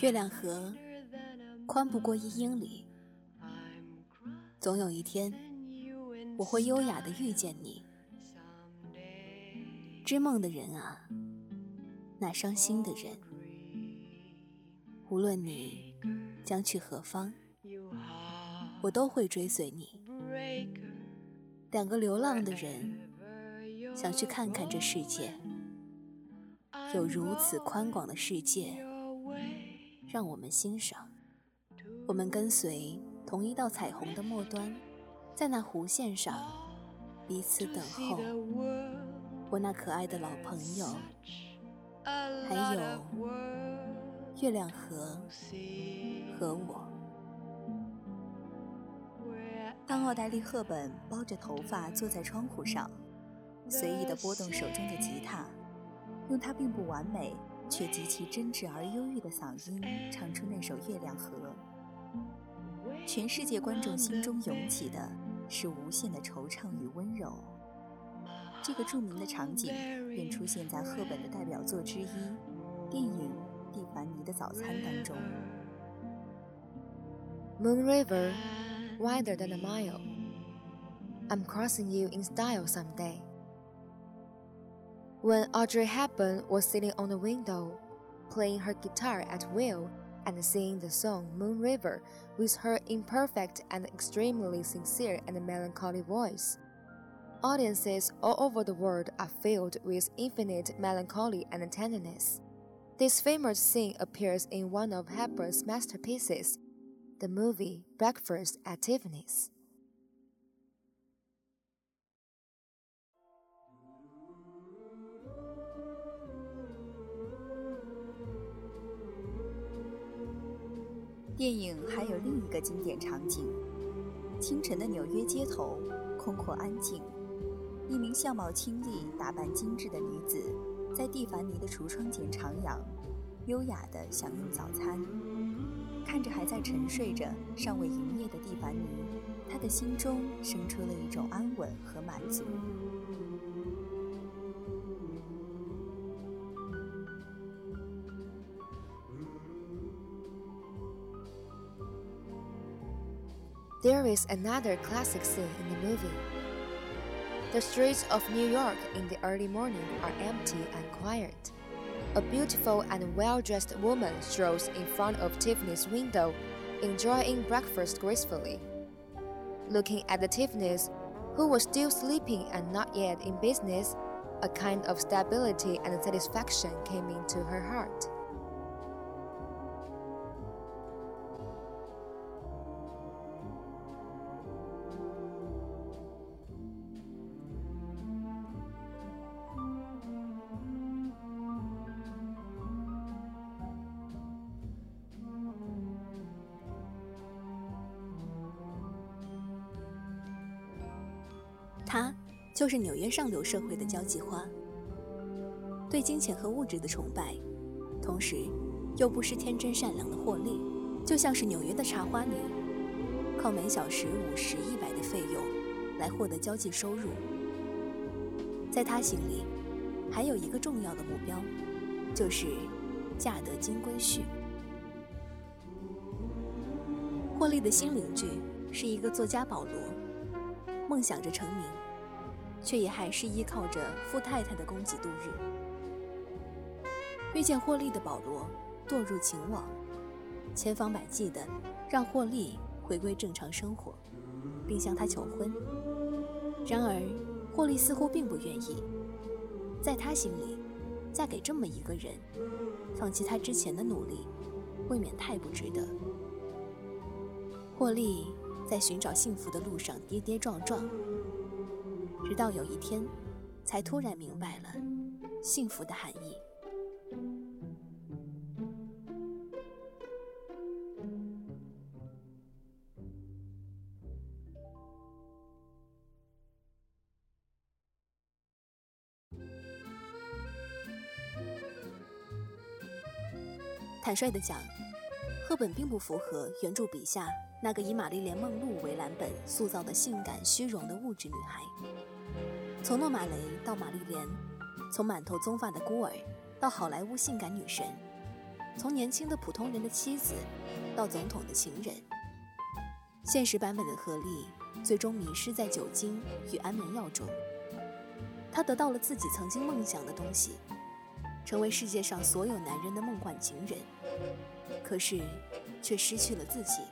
月亮河宽不过一英里，总有一天我会优雅的遇见你。织梦的人啊，那伤心的人，无论你将去何方，我都会追随你。两个流浪的人，想去看看这世界，有如此宽广的世界。让我们欣赏，我们跟随同一道彩虹的末端，在那弧线上彼此等候。我那可爱的老朋友，还有月亮河和我。当奥黛丽·赫本包着头发坐在窗户上，随意地拨动手中的吉他，用她并不完美。却极其真挚而忧郁的嗓音唱出那首《月亮河》，全世界观众心中涌起的是无限的惆怅与温柔。这个著名的场景便出现在赫本的代表作之一电影《蒂凡尼的早餐》当中。Moon River, wider than a mile. I'm crossing you in style someday. When Audrey Hepburn was sitting on the window, playing her guitar at will and singing the song Moon River with her imperfect and extremely sincere and melancholy voice, audiences all over the world are filled with infinite melancholy and tenderness. This famous scene appears in one of Hepburn's masterpieces, the movie Breakfast at Tiffany's. 电影还有另一个经典场景：清晨的纽约街头，空阔安静，一名相貌清丽、打扮精致的女子在蒂凡尼的橱窗前徜徉，优雅地享用早餐。看着还在沉睡着、尚未营业的蒂凡尼，他的心中生出了一种安稳和满足。There is another classic scene in the movie. The streets of New York in the early morning are empty and quiet. A beautiful and well dressed woman strolls in front of Tiffany's window, enjoying breakfast gracefully. Looking at the Tiffany's, who was still sleeping and not yet in business, a kind of stability and satisfaction came into her heart. 她就是纽约上流社会的交际花，对金钱和物质的崇拜，同时又不失天真善良的霍利，就像是纽约的茶花女，靠每小时五十一百的费用来获得交际收入。在她心里，还有一个重要的目标，就是嫁得金龟婿。霍利的新邻居是一个作家保罗，梦想着成名。却也还是依靠着富太太的供给度日。遇见霍利的保罗堕入情网，千方百计的让霍利回归正常生活，并向他求婚。然而，霍利似乎并不愿意。在他心里，嫁给这么一个人，放弃他之前的努力，未免太不值得。霍利在寻找幸福的路上跌跌撞撞。直到有一天，才突然明白了幸福的含义。坦率的讲，本并不符合原著笔下那个以玛丽莲·梦露为蓝本塑造的性感虚荣的物质女孩。从诺玛雷到玛丽莲，从满头棕发的孤儿到好莱坞性感女神，从年轻的普通人的妻子到总统的情人。现实版本的何丽最终迷失在酒精与安眠药中，她得到了自己曾经梦想的东西，成为世界上所有男人的梦幻情人，可是却失去了自己。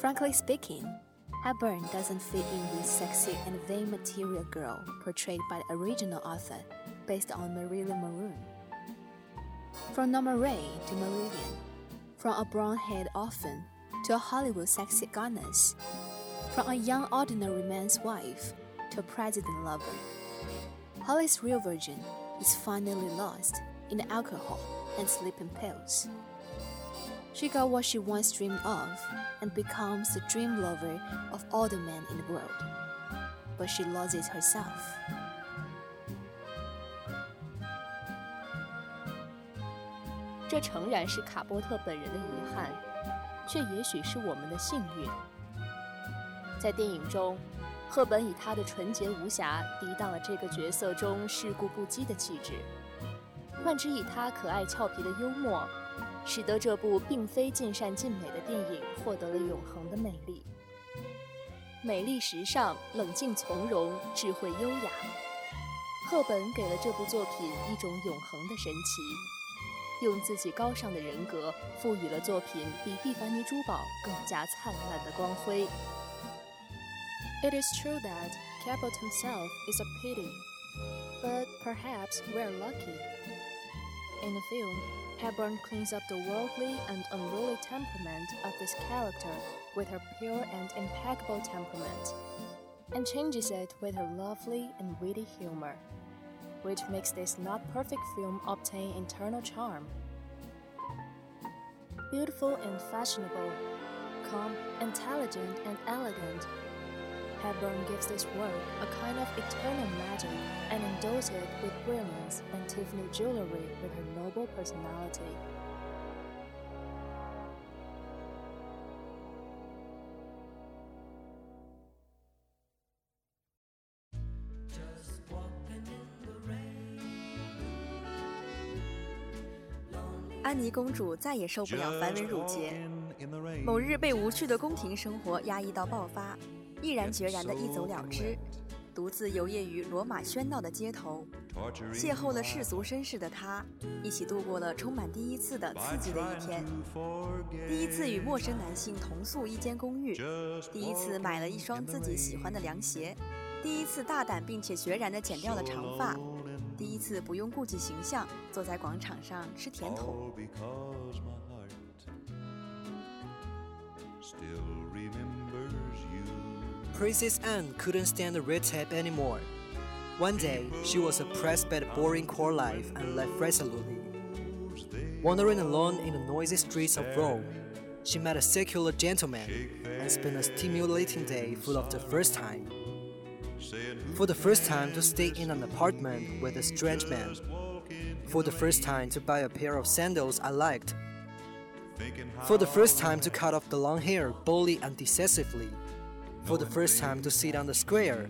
Frankly speaking, Hepburn doesn't fit in with sexy and vain material girl portrayed by the original author based on Marilyn Monroe. From Norma to Marilyn, from a brown-haired orphan to a Hollywood sexy goddess, from a young ordinary man's wife to a president lover, Holly's real virgin is finally lost in the alcohol and sleeping pills. She got what she once dreamed of and becomes the dream lover of all the men in the world. But she lost it herself. 这诚然是卡波特本人的遗憾，却也许是我们的幸运。在电影中， 赫本以她的纯洁无瑕抵挡了这个角色中世故不羁的气质，换之以她可爱俏皮的幽默，使得这部并非尽善尽美的电影获得了永恒的美丽。美丽时尚、冷静从容、智慧优雅，赫本给了这部作品一种永恒的神奇。用自己高尚的人格赋予了作品比蒂凡尼珠宝更加灿烂的光辉。It is true that Capote himself is a pity, but perhaps we're lucky. In the film, Hepburn cleans up the worldly and unruly temperament of this character with her pure and impeccable temperament, and changes it with her lovely and witty humor which makes this not perfect film obtain internal charm. Beautiful and fashionable, calm, intelligent, and elegant, Hepburn gives this work a kind of eternal magic and endows it with brilliance and Tiffany jewelry with her noble personality. 安妮公主再也受不了繁文缛节，某日被无趣的宫廷生活压抑到爆发， 毅然决然地一走了之，独自游曳于罗马喧闹的街头，邂逅了世俗绅士的他，一起度过了充满第一次的刺激的一天。第一次与陌生男性同宿一间公寓，第一次买了一双自己喜欢的凉鞋，第一次大胆并且决然地剪掉了长发。第一次不用顾及形象，坐在广场上吃甜筒。Princess Anne couldn't stand the red tape anymore. One day, she was oppressed by the boring court life and left resolutely. Wandering alone in the noisy streets of Rome, she met a secular gentleman and spent a stimulating day full of the first time for the first time to stay in an apartment with a strange man, for the first time to buy a pair of sandals I liked, for the first time to cut off the long hair boldly and decisively, for the first time to sit on the square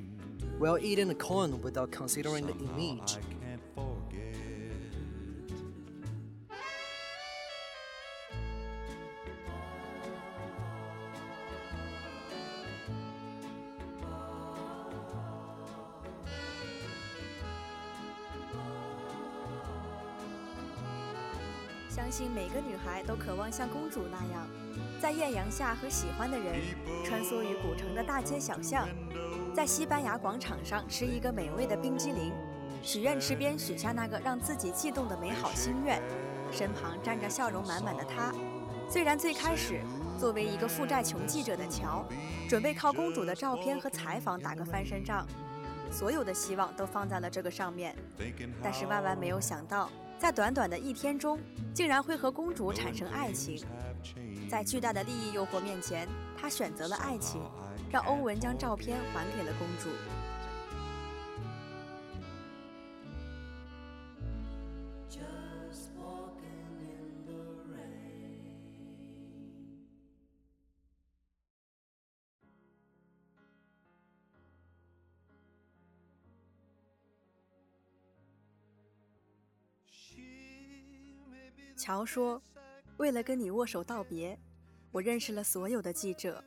while eating a corn without considering the image. 相信每个女孩都渴望像公主那样， 在艳阳下和喜欢的人穿梭于古城的大街小巷，在西班牙广场上吃一个美味的冰激凌，许愿池边许下那个让自己悸动的美好心愿，身旁站着笑容满满的他。虽然最开始作为一个负债穷记者的乔，准备靠公主的照片和采访打个翻身仗，所有的希望都放在了这个上面，但是万万没有想到。在短短的一天中，竟然会和公主产生爱情。在巨大的利益诱惑面前，他选择了爱情，让欧文将照片还给了公主。乔说：“为了跟你握手道别，我认识了所有的记者。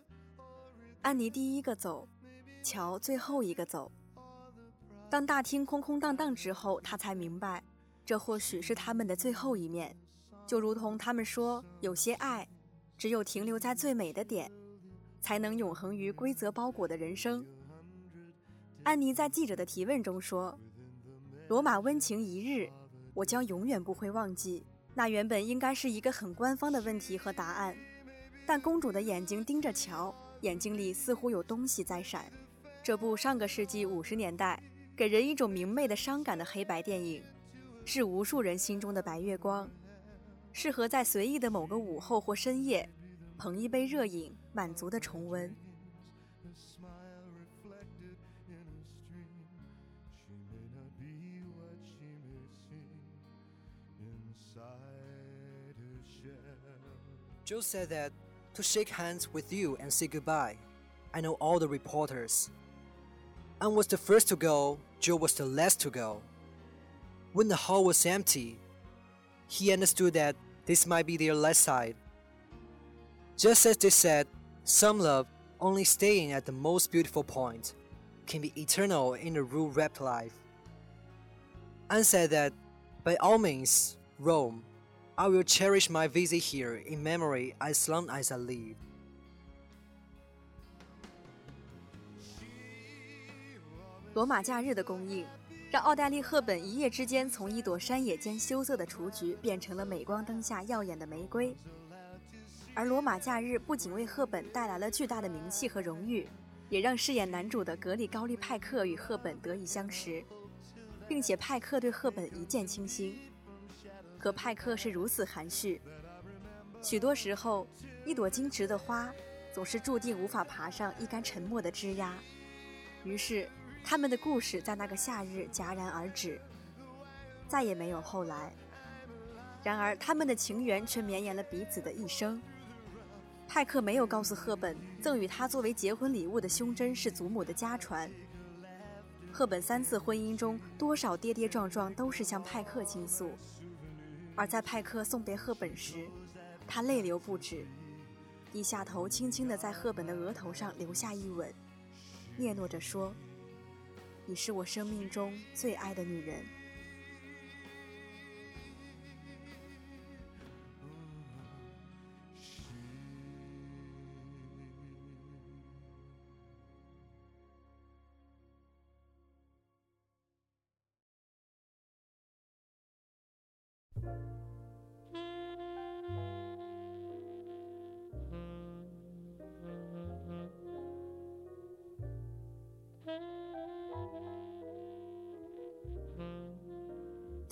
安妮第一个走，乔最后一个走。当大厅空空荡荡之后，他才明白，这或许是他们的最后一面。就如同他们说，有些爱，只有停留在最美的点，才能永恒于规则包裹的人生。”安妮在记者的提问中说：“罗马温情一日，我将永远不会忘记。”那原本应该是一个很官方的问题和答案，但公主的眼睛盯着乔，眼睛里似乎有东西在闪。这部上个世纪五十年代给人一种明媚的伤感的黑白电影，是无数人心中的白月光，适合在随意的某个午后或深夜，捧一杯热饮，满足的重温。Inside. Joe said that to shake hands with you and say goodbye. I know all the reporters. Anne was the first to go, Joe was the last to go. When the hall was empty, he understood that this might be their last sight. Just as they said, some love, only staying at the most beautiful point, can be eternal in a rule wrapped life. Anne said that, by all means, Rome, I will cherish my visit here in memory as long as I live. 罗马假日的供应，让奥黛丽·赫本一夜之间从一朵山野间羞涩的雏菊变成了镁光灯下耀眼的玫瑰。而罗马假日不仅为赫本带来了巨大的名气和荣誉，也让饰演男主的格里高利·派克与赫本得以相识，并且派克对赫本一见倾心。和派克是如此含蓄，许多时候，一朵矜持的花总是注定无法爬上一杆沉默的枝桠。于是，他们的故事在那个夏日戛然而止，再也没有后来。然而，他们的情缘却绵延了彼此的一生。派克没有告诉赫本，赠予他作为结婚礼物的胸针是祖母的家传。赫本三次婚姻中，多少跌跌撞撞都是向派克倾诉。而在派克送别赫本时，他泪流不止，低下头，轻轻地在赫本的额头上留下一吻，嗫嚅着说：“你是我生命中最爱的女人。”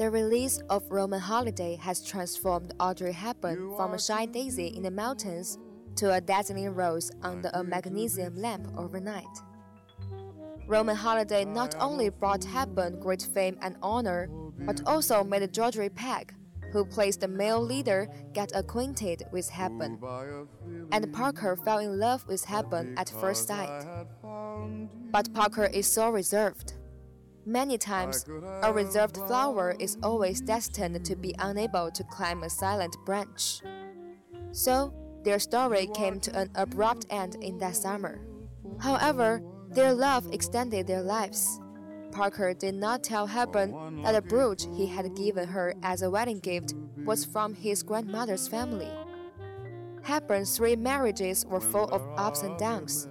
The release of Roman Holiday has transformed Audrey Hepburn from a shy daisy in the mountains to a dazzling rose under a magnesium lamp overnight. Roman Holiday not only brought Hepburn great fame and honor, but also made George Peck, who plays the male leader, get acquainted with Hepburn. And Parker fell in love with Hepburn at first sight. But Parker is so reserved. Many times, a reserved flower is always destined to be unable to climb a silent branch. So, their story came to an abrupt end in that summer. However, their love extended their lives. Parker did not tell Hepburn that the brooch he had given her as a wedding gift was from his grandmother's family. Hepburn's three marriages were full of ups and downs.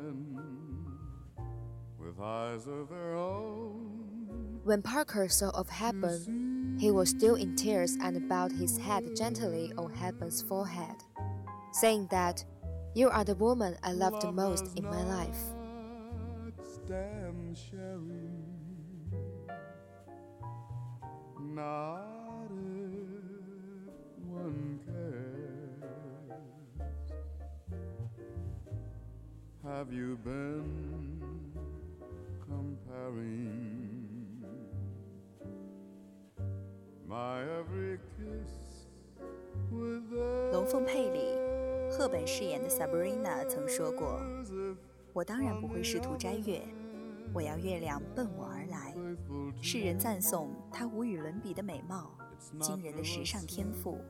When Parker saw of Hepburn, he was still in tears and bowed his head gently on Hepburn's forehead, saying that, You are the woman I loved the most in my life. Not if one cares. Have you been comparing? 龙凤配里，赫本饰演的 Sabrina 曾说过：“我当然不会试图摘月，我要月亮奔我而来。”世人赞颂她无与伦比的美貌、惊人的时尚天赋，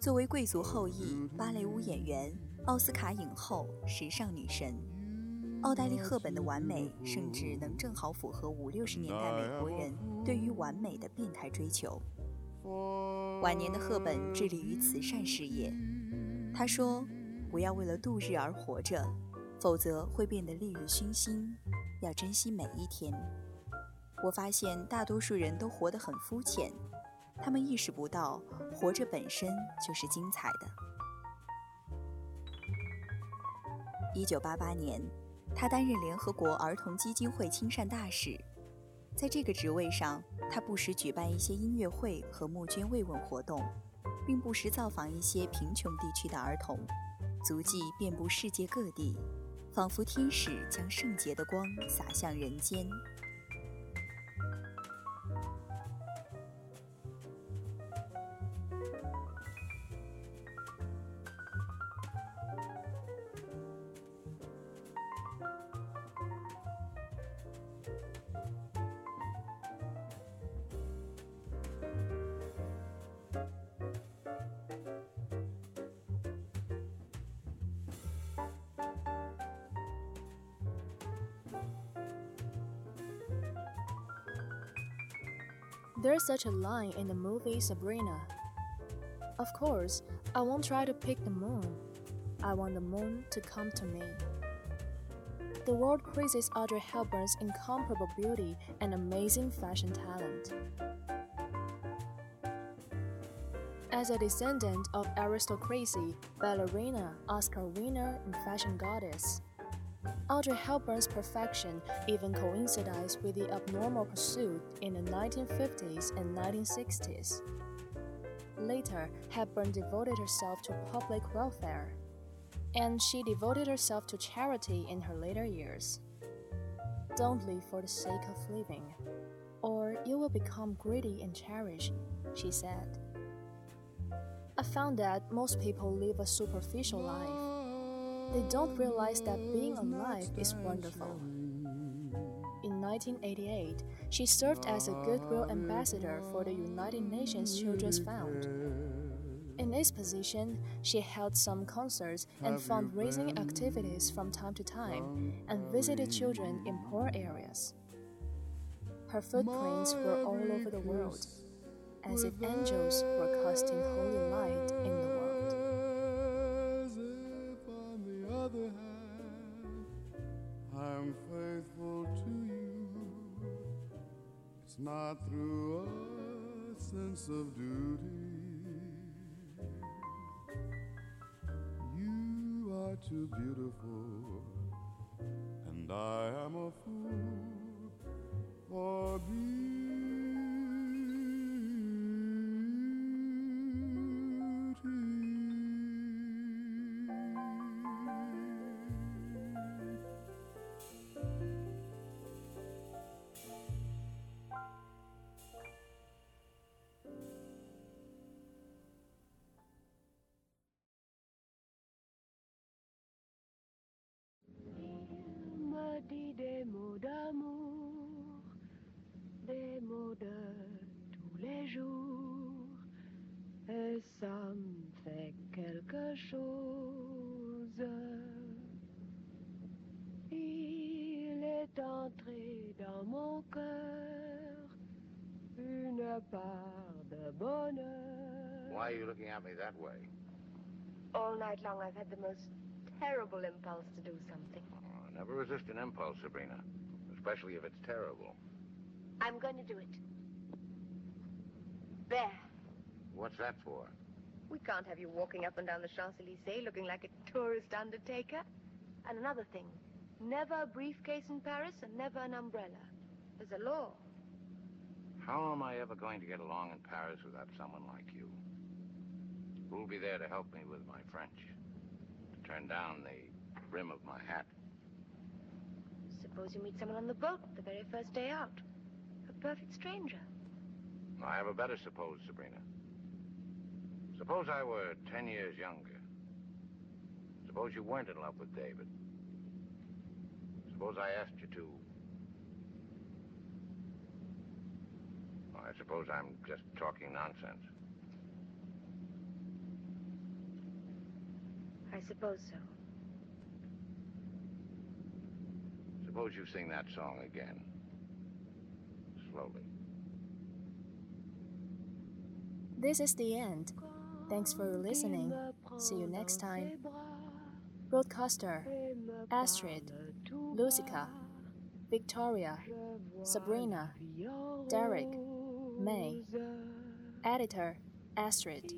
作为贵族后裔、芭蕾舞演员、奥斯卡影后、时尚女神，奥黛丽·赫本的完美，甚至能正好符合五六十年代美国人对于完美的变态追求。晚年的赫本致力于慈善事业。他说：“不要为了度日而活着，否则会变得利欲熏心。要珍惜每一天。”我发现大多数人都活得很肤浅，他们意识不到活着本身就是精彩的。一九八八年，他担任联合国儿童基金会亲善大使。在这个职位上，他不时举办一些音乐会和募捐慰问活动，并不时造访一些贫穷地区的儿童，足迹遍布世界各地，仿佛天使将圣洁的光洒向人间。There's such a line in the movie Sabrina. Of course, I won't try to pick the moon. I want the moon to come to me. The world praises Audrey Hepburn's incomparable beauty and amazing fashion talent. As a descendant of aristocracy, ballerina, Oscar winner, and fashion goddess, Audrey Hepburn's perfection even coincided with the abnormal pursuit in the 1950s and 1960s. Later, Hepburn devoted herself to public welfare, and she devoted herself to charity in her later years. Don't live for the sake of living, or you will become greedy and cherish, she said. I found that most people live a superficial life they don't realize that being alive is wonderful. In 1988, she served as a goodwill ambassador for the United Nations Children's Fund. In this position, she held some concerts and fundraising activities from time to time and visited children in poor areas. Her footprints were all over the world, as if angels were casting holy light the not through a sense of duty. You are too beautiful, des mots d'amour, des mots de tous les jours, et ça me fait quelque chose. Il est entré dans mon cœur une part de bonheur. Why are you looking at me that way? All night long I've had the most terrible impulse to do something. Never resist an impulse, Sabrina. Especially if it's terrible. I'm going to do it. There. What's that for? We can't have you walking up and down the Champs-Élysées looking like a tourist undertaker. And another thing. Never a briefcase in Paris and never an umbrella. There's a law. How am I ever going to get along in Paris without someone like you? Who'll be there to help me with my French? To turn down the brim of my hat? Suppose you meet someone on the boat the very first day out. A perfect stranger. I have a better suppose, Sabrina. Suppose I were ten years younger. Suppose you weren't in love with David. Suppose I asked you to. Well, I suppose I'm just talking nonsense. I suppose so. Suppose you sing that song again. Slowly. This is the end. Thanks for listening. See you next time. Broadcaster Astrid, Lucica, Victoria, Sabrina, Derek, May. Editor Astrid.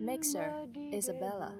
Mixer Isabella.